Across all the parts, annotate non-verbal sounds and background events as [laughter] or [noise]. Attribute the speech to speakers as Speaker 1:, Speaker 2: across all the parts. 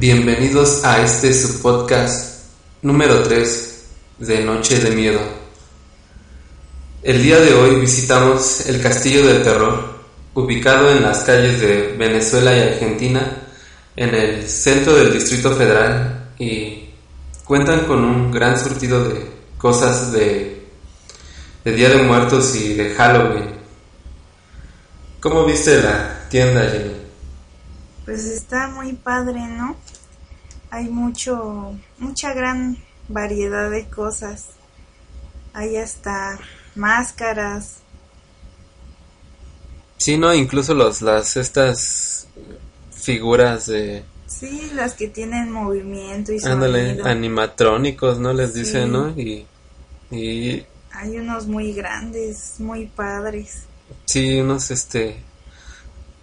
Speaker 1: Bienvenidos a
Speaker 2: este su podcast número 3 de Noche de Miedo. El día de hoy visitamos el Castillo del Terror, ubicado en las calles de Venezuela y Argentina, en el centro del Distrito Federal y cuentan con un gran surtido de cosas de, de Día de Muertos y de Halloween. ¿Cómo viste la tienda, Jenny?
Speaker 3: Pues está muy padre, ¿no? Hay mucho, mucha gran variedad de cosas. Hay hasta máscaras.
Speaker 2: Sí, no, incluso los, las, estas figuras de...
Speaker 3: Sí, las que tienen movimiento y
Speaker 2: Ándale,
Speaker 3: sonido.
Speaker 2: animatrónicos, ¿no? Les dicen. ¿no? Y, y
Speaker 3: Hay unos muy grandes, muy padres.
Speaker 2: sí, unos, este,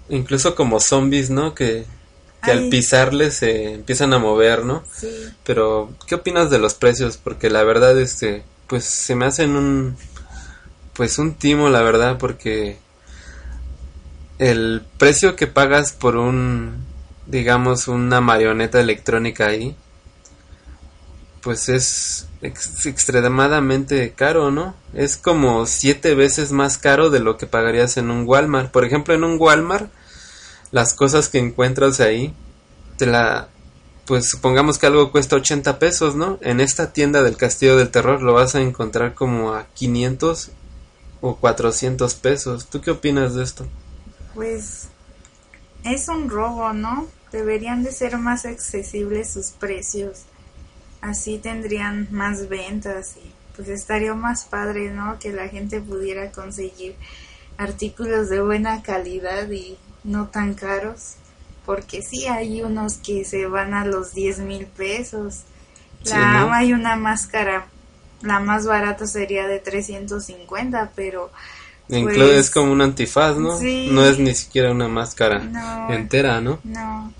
Speaker 2: incluso como zombies, ¿no? Que, que al pisarles se empiezan a mover, ¿no?
Speaker 3: Sí,
Speaker 2: Pero, ¿qué opinas de los precios? Porque la verdad, este, pues se me hacen un, pues un timo, la verdad, porque el precio que pagas por un, digamos, una marioneta electrónica ahí, pues es ex- extremadamente caro, ¿no? Es como siete veces más caro de lo que pagarías en un Walmart. Por ejemplo, en un Walmart, las cosas que encuentras ahí, te la, pues supongamos que algo cuesta 80 pesos, ¿no? En esta tienda del Castillo del Terror lo vas a encontrar como a 500 o 400 pesos. ¿Tú qué opinas de esto?
Speaker 3: pues es un robo, ¿no? Deberían de ser más accesibles sus precios. Así tendrían más ventas y pues estaría más padre, ¿no? Que la gente pudiera conseguir artículos de buena calidad y no tan caros. Porque sí hay unos que se van a los 10 mil pesos.
Speaker 2: Sí,
Speaker 3: La,
Speaker 2: ¿no?
Speaker 3: Hay una máscara, la más barata sería de 350, pero
Speaker 2: Incluso
Speaker 3: Pues,
Speaker 2: es como un antifaz, ¿no?
Speaker 3: sí.
Speaker 2: No es ni siquiera una máscara
Speaker 3: No.
Speaker 2: entera, ¿no?
Speaker 3: No,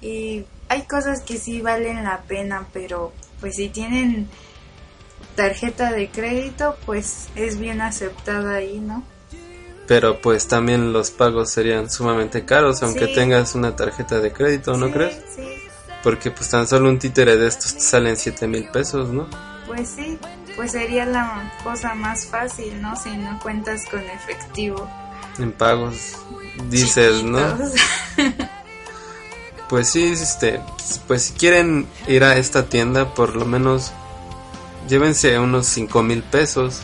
Speaker 3: y hay cosas que sí valen la pena, pero pues si tienen tarjeta de crédito, pues es bien aceptada ahí, ¿no?
Speaker 2: Pero pues también los pagos serían sumamente caros, aunque
Speaker 3: Sí.
Speaker 2: tengas una tarjeta de crédito, ¿no
Speaker 3: Sí,
Speaker 2: crees?
Speaker 3: Sí,
Speaker 2: Porque pues tan solo un títere de estos te salen 7 mil pesos, ¿no?
Speaker 3: pues sí, pues sería la cosa más fácil, ¿no? Si no cuentas con efectivo.
Speaker 2: En pagos, dices, ¿no? [laughs] Pues sí, este, pues si quieren ir a esta tienda, por lo menos llévense unos 5 mil pesos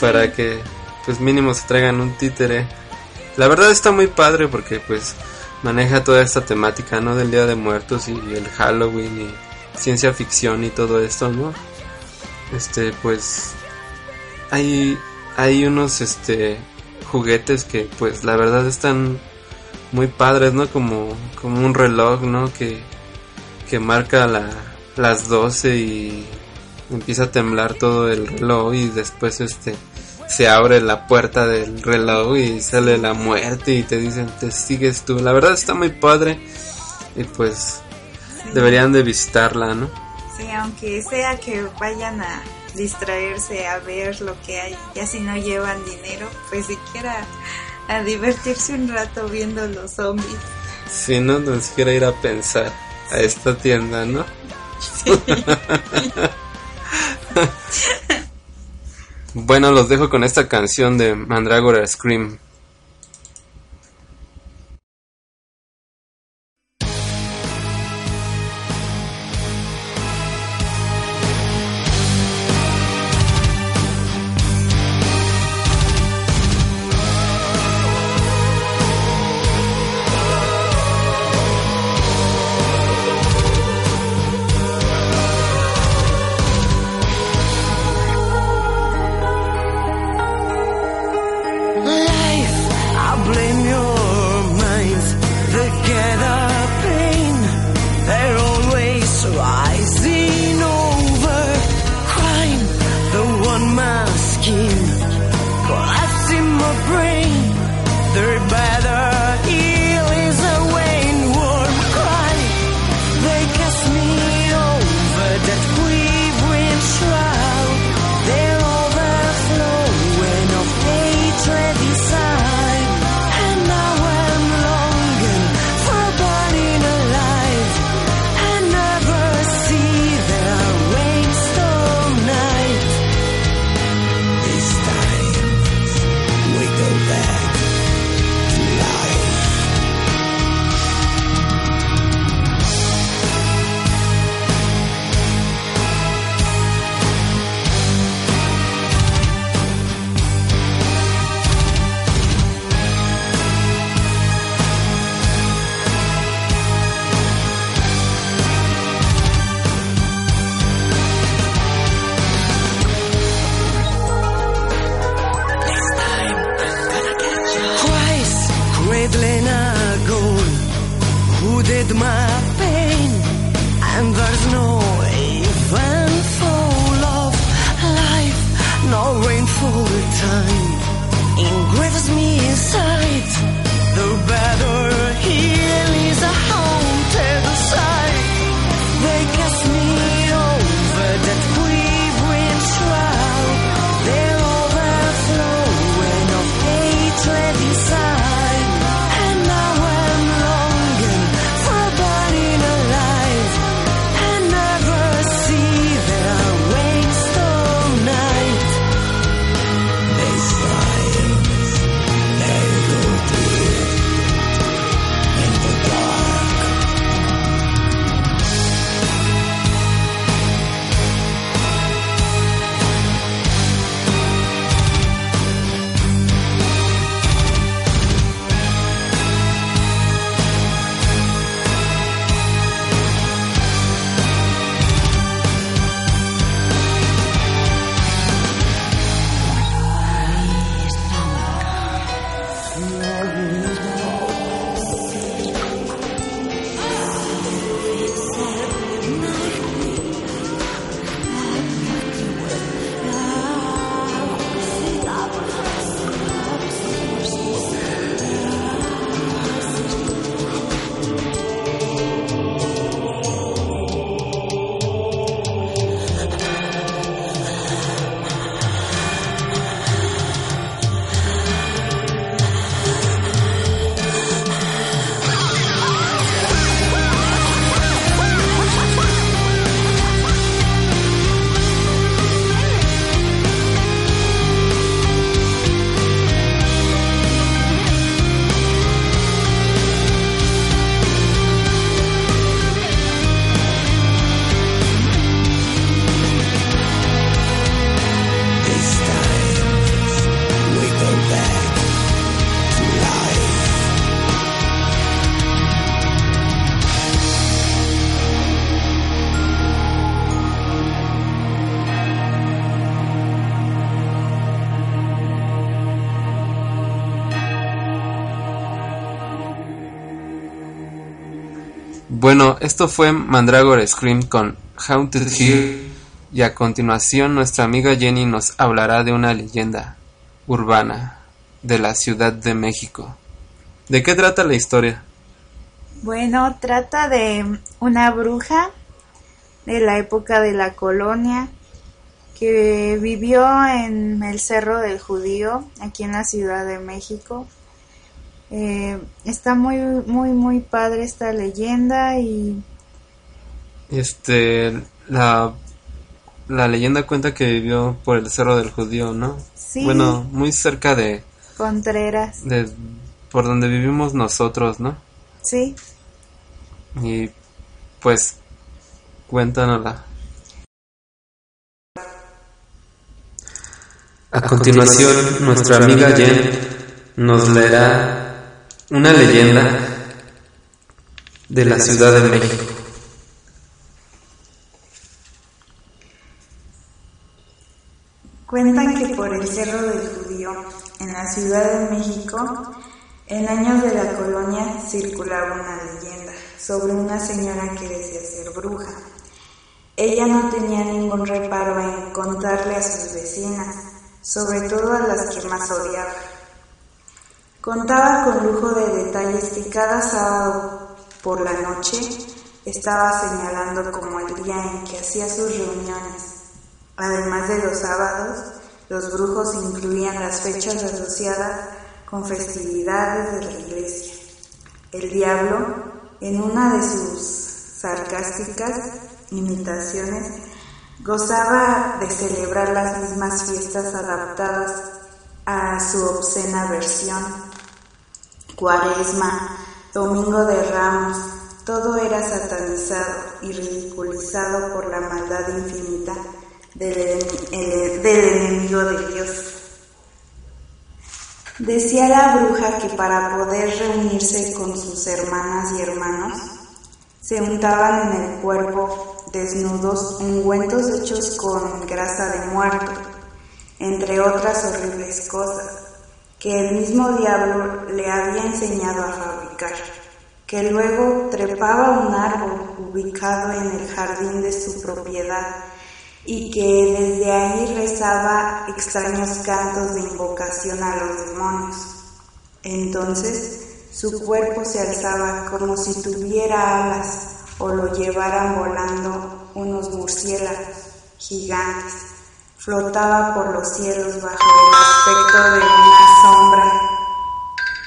Speaker 2: para que pues mínimo se traigan un títere. La verdad está muy padre porque pues maneja toda esta temática, ¿no? Del Día de Muertos y el Halloween y ciencia ficción y todo esto, ¿no? Este, pues hay hay unos este juguetes que pues la verdad están muy padres, ¿no? Como, como un reloj, ¿no? Que, que marca la, las 12 y empieza a temblar todo el reloj y después este se abre la puerta del reloj y sale la muerte y te dicen te sigues tú. La verdad está muy padre y pues deberían de visitarla, ¿no?
Speaker 3: Sí, aunque sea que vayan a distraerse a ver lo que hay, ya si no llevan dinero, pues siquiera a divertirse un rato viendo los zombies.
Speaker 2: Si no, no siquiera ir a pensar a esta tienda, ¿no? [laughs] bueno, los dejo con esta canción de Mandragora Scream.
Speaker 4: with my pain, and there's no even of life, no rainfall time. engraves me inside.
Speaker 2: Bueno, esto fue Mandragora Scream con Haunted Hill y a continuación nuestra amiga Jenny nos hablará de una leyenda urbana de la Ciudad de México. ¿De qué trata la historia?
Speaker 3: Bueno, trata de una bruja de la época de la colonia que vivió en el Cerro del Judío, aquí en la Ciudad de México. Eh, está muy, muy, muy padre esta leyenda y
Speaker 2: Este, la, la leyenda cuenta que vivió por el Cerro del Judío, ¿no?
Speaker 3: Sí.
Speaker 2: Bueno, muy cerca de,
Speaker 3: Contreras,
Speaker 2: de por donde vivimos nosotros, ¿no?
Speaker 3: sí.
Speaker 2: Y pues cuéntanosla. A continuación, nuestra amiga Jen nos leerá una leyenda de la Ciudad de México.
Speaker 3: Cuentan que por el Cerro del Judío, en la Ciudad de México, en años de la colonia circulaba una leyenda sobre una señora que decía ser bruja. Ella no tenía ningún reparo en contarle a sus vecinas, sobre todo a las que más odiaba. Contaba con lujo de detalles que cada sábado por la noche estaba señalando como el día en que hacía sus reuniones. Además de los sábados, los brujos incluían las fechas asociadas con festividades de la iglesia. El diablo, en una de sus sarcásticas imitaciones, gozaba de celebrar las mismas fiestas adaptadas a su obscena versión. Cuaresma, Domingo de Ramos, todo era satanizado y ridiculizado por la maldad infinita el- del enemigo de Dios. Decía la bruja que para poder reunirse con sus hermanas y hermanos, se untaban en el cuerpo desnudos ungüentos hechos con grasa de muerto, entre otras horribles cosas que el mismo diablo le había enseñado a fabricar, que luego trepaba un árbol ubicado en el jardín de su propiedad y que desde ahí rezaba extraños cantos de invocación a los demonios. Entonces su cuerpo se alzaba como si tuviera alas o lo llevaran volando unos murciélagos gigantes. Flotaba por los cielos bajo el aspecto de una sombra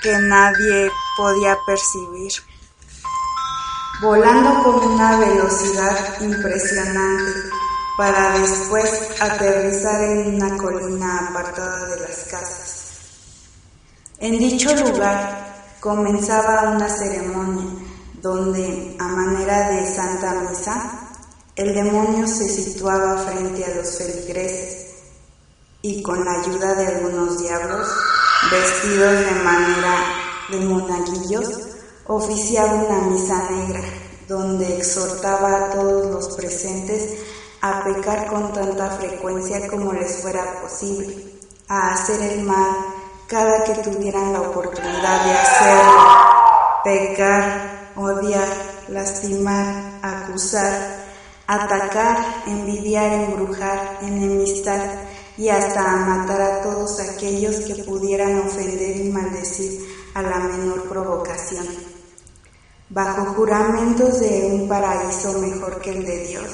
Speaker 3: que nadie podía percibir, volando con una velocidad impresionante para después aterrizar en una colina apartada de las casas. En dicho lugar comenzaba una ceremonia donde, a manera de santa misa, el demonio se situaba frente a los feligreses y con la ayuda de algunos diablos, vestidos de manera de monaguillos, oficiaba una misa negra donde exhortaba a todos los presentes a pecar con tanta frecuencia como les fuera posible, a hacer el mal cada que tuvieran la oportunidad de hacerlo, pecar, odiar, lastimar, acusar, atacar, envidiar, embrujar, enemistar y hasta matar a todos aquellos que pudieran ofender y maldecir a la menor provocación. Bajo juramentos de un paraíso mejor que el de Dios,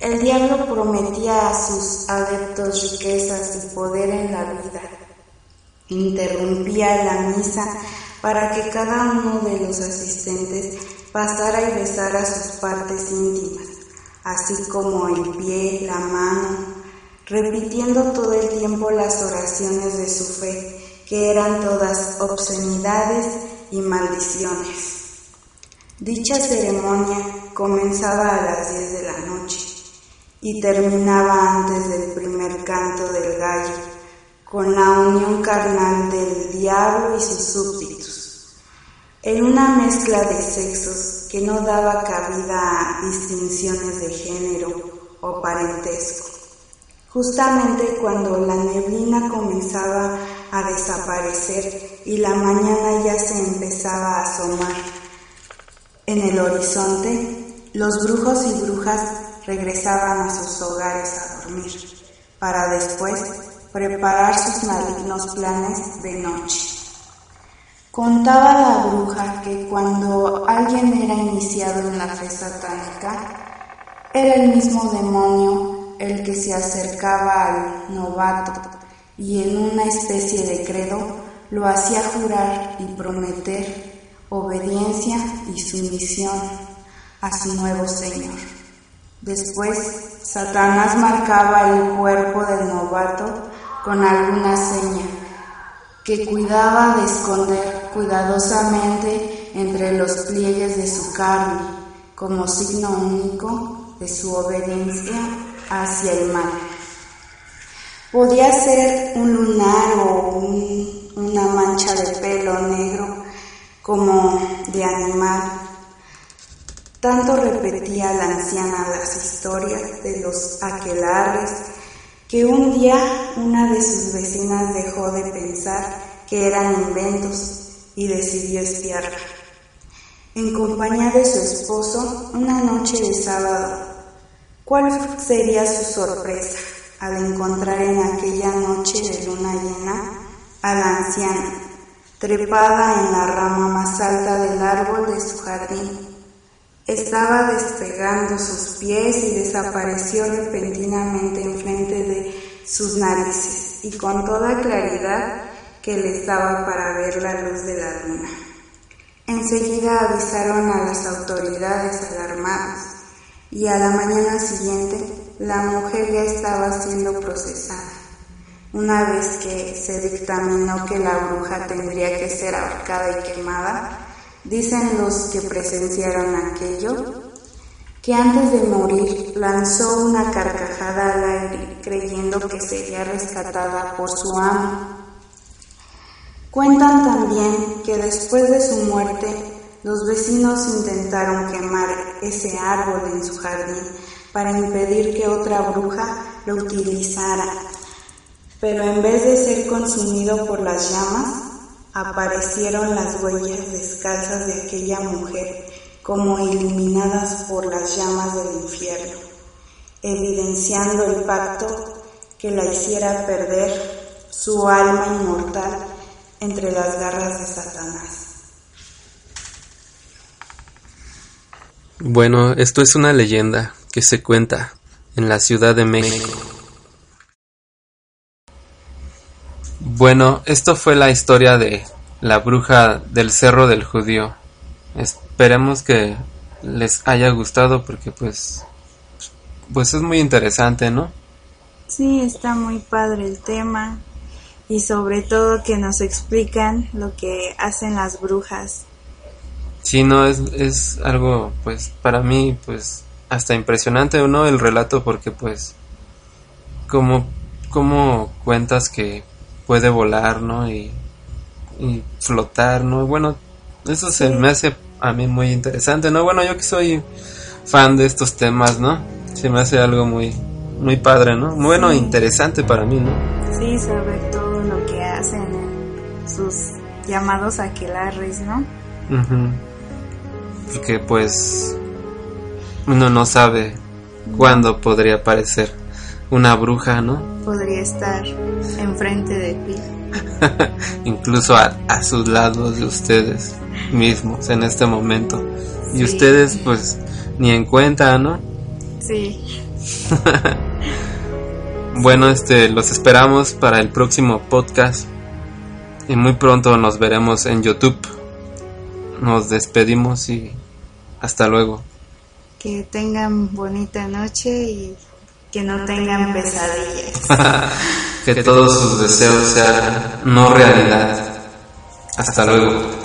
Speaker 3: el diablo prometía a sus adeptos riquezas y poder en la vida. Interrumpía la misa para que cada uno de los asistentes pasara y besara sus partes íntimas, así como el pie, la mano, repitiendo todo el tiempo las oraciones de su fe, que eran todas obscenidades y maldiciones. Dicha ceremonia comenzaba a las 10 de la noche y terminaba antes del primer canto del gallo, con la unión carnal del diablo y sus súbditos, en una mezcla de sexos que no daba cabida a distinciones de género o parentesco. Justamente cuando la neblina comenzaba a desaparecer y la mañana ya se empezaba a asomar en el horizonte, los brujos y brujas regresaban a sus hogares a dormir, para después preparar sus malignos planes de noche. Contaba la bruja que cuando alguien era iniciado en la fe satánica, era el mismo demonio el que se acercaba al novato y en una especie de credo lo hacía jurar y prometer obediencia y sumisión a su nuevo Señor. Después, Satanás marcaba el cuerpo del novato con alguna seña que cuidaba de esconder cuidadosamente entre los pliegues de su carne como signo único de su obediencia hacia el mal. Podía ser un lunar o un, una mancha de pelo negro como de animal. Tanto repetía la anciana las historias de los aquelarres que un día una de sus vecinas dejó de pensar que eran inventos y decidió espiarla. En compañía de su esposo, una noche de sábado, ¿cuál sería su sorpresa al encontrar en aquella noche de luna llena a la anciana, trepada en la rama más alta del árbol de su jardín? Estaba despegando sus pies y desapareció repentinamente enfrente de sus narices y con toda claridad que les daba para ver la luz de la luna. Enseguida avisaron a las autoridades alarmadas y a la mañana siguiente la mujer ya estaba siendo procesada. Una vez que se dictaminó que la bruja tendría que ser ahorcada y quemada, dicen los que presenciaron aquello, que antes de morir lanzó una carcajada al aire creyendo que sería rescatada por su amo. Cuentan también que después de su muerte los vecinos intentaron quemar ese árbol en su jardín para impedir que otra bruja lo utilizara, pero en vez de ser consumido por las llamas, aparecieron las huellas descalzas de aquella mujer como iluminadas por las llamas del infierno, evidenciando el pacto que la hiciera perder su alma inmortal entre las garras de Satanás.
Speaker 2: Bueno, esto es una leyenda que se cuenta en la Ciudad de México. Bueno, esto fue la historia de la bruja del Cerro del Judío. Esperemos que les haya gustado porque pues pues es muy interesante, ¿no?
Speaker 3: Sí, está muy padre el tema y sobre todo que nos explican lo que hacen las brujas.
Speaker 2: Sí, no, es, es algo, pues, para mí, pues, hasta impresionante, ¿no? El relato, porque, pues, como, como cuentas que puede volar, ¿no? Y, y flotar, ¿no? Bueno, eso se me hace a mí muy interesante, ¿no? Bueno, yo que soy fan de estos temas, ¿no? Se me hace algo muy, muy padre, ¿no? Bueno,
Speaker 3: Sí.
Speaker 2: interesante para mí, ¿no?
Speaker 3: Sí, saber todo lo que hacen en sus llamados aquelarres, ¿no?
Speaker 2: Ujú. Porque pues uno no sabe cuándo podría aparecer una bruja, ¿no?
Speaker 3: Podría estar enfrente de ti. [laughs]
Speaker 2: Incluso a, a sus lados de ustedes mismos en este momento. Y ustedes pues ni en cuenta, ¿no?
Speaker 3: Sí, [laughs]
Speaker 2: Bueno, este los esperamos para el próximo podcast y muy pronto nos veremos en YouTube. Nos despedimos y hasta luego.
Speaker 3: que tengan bonita noche y que no tengan pesadillas. [laughs]
Speaker 2: Que todos sus deseos sean no realidad. Hasta luego.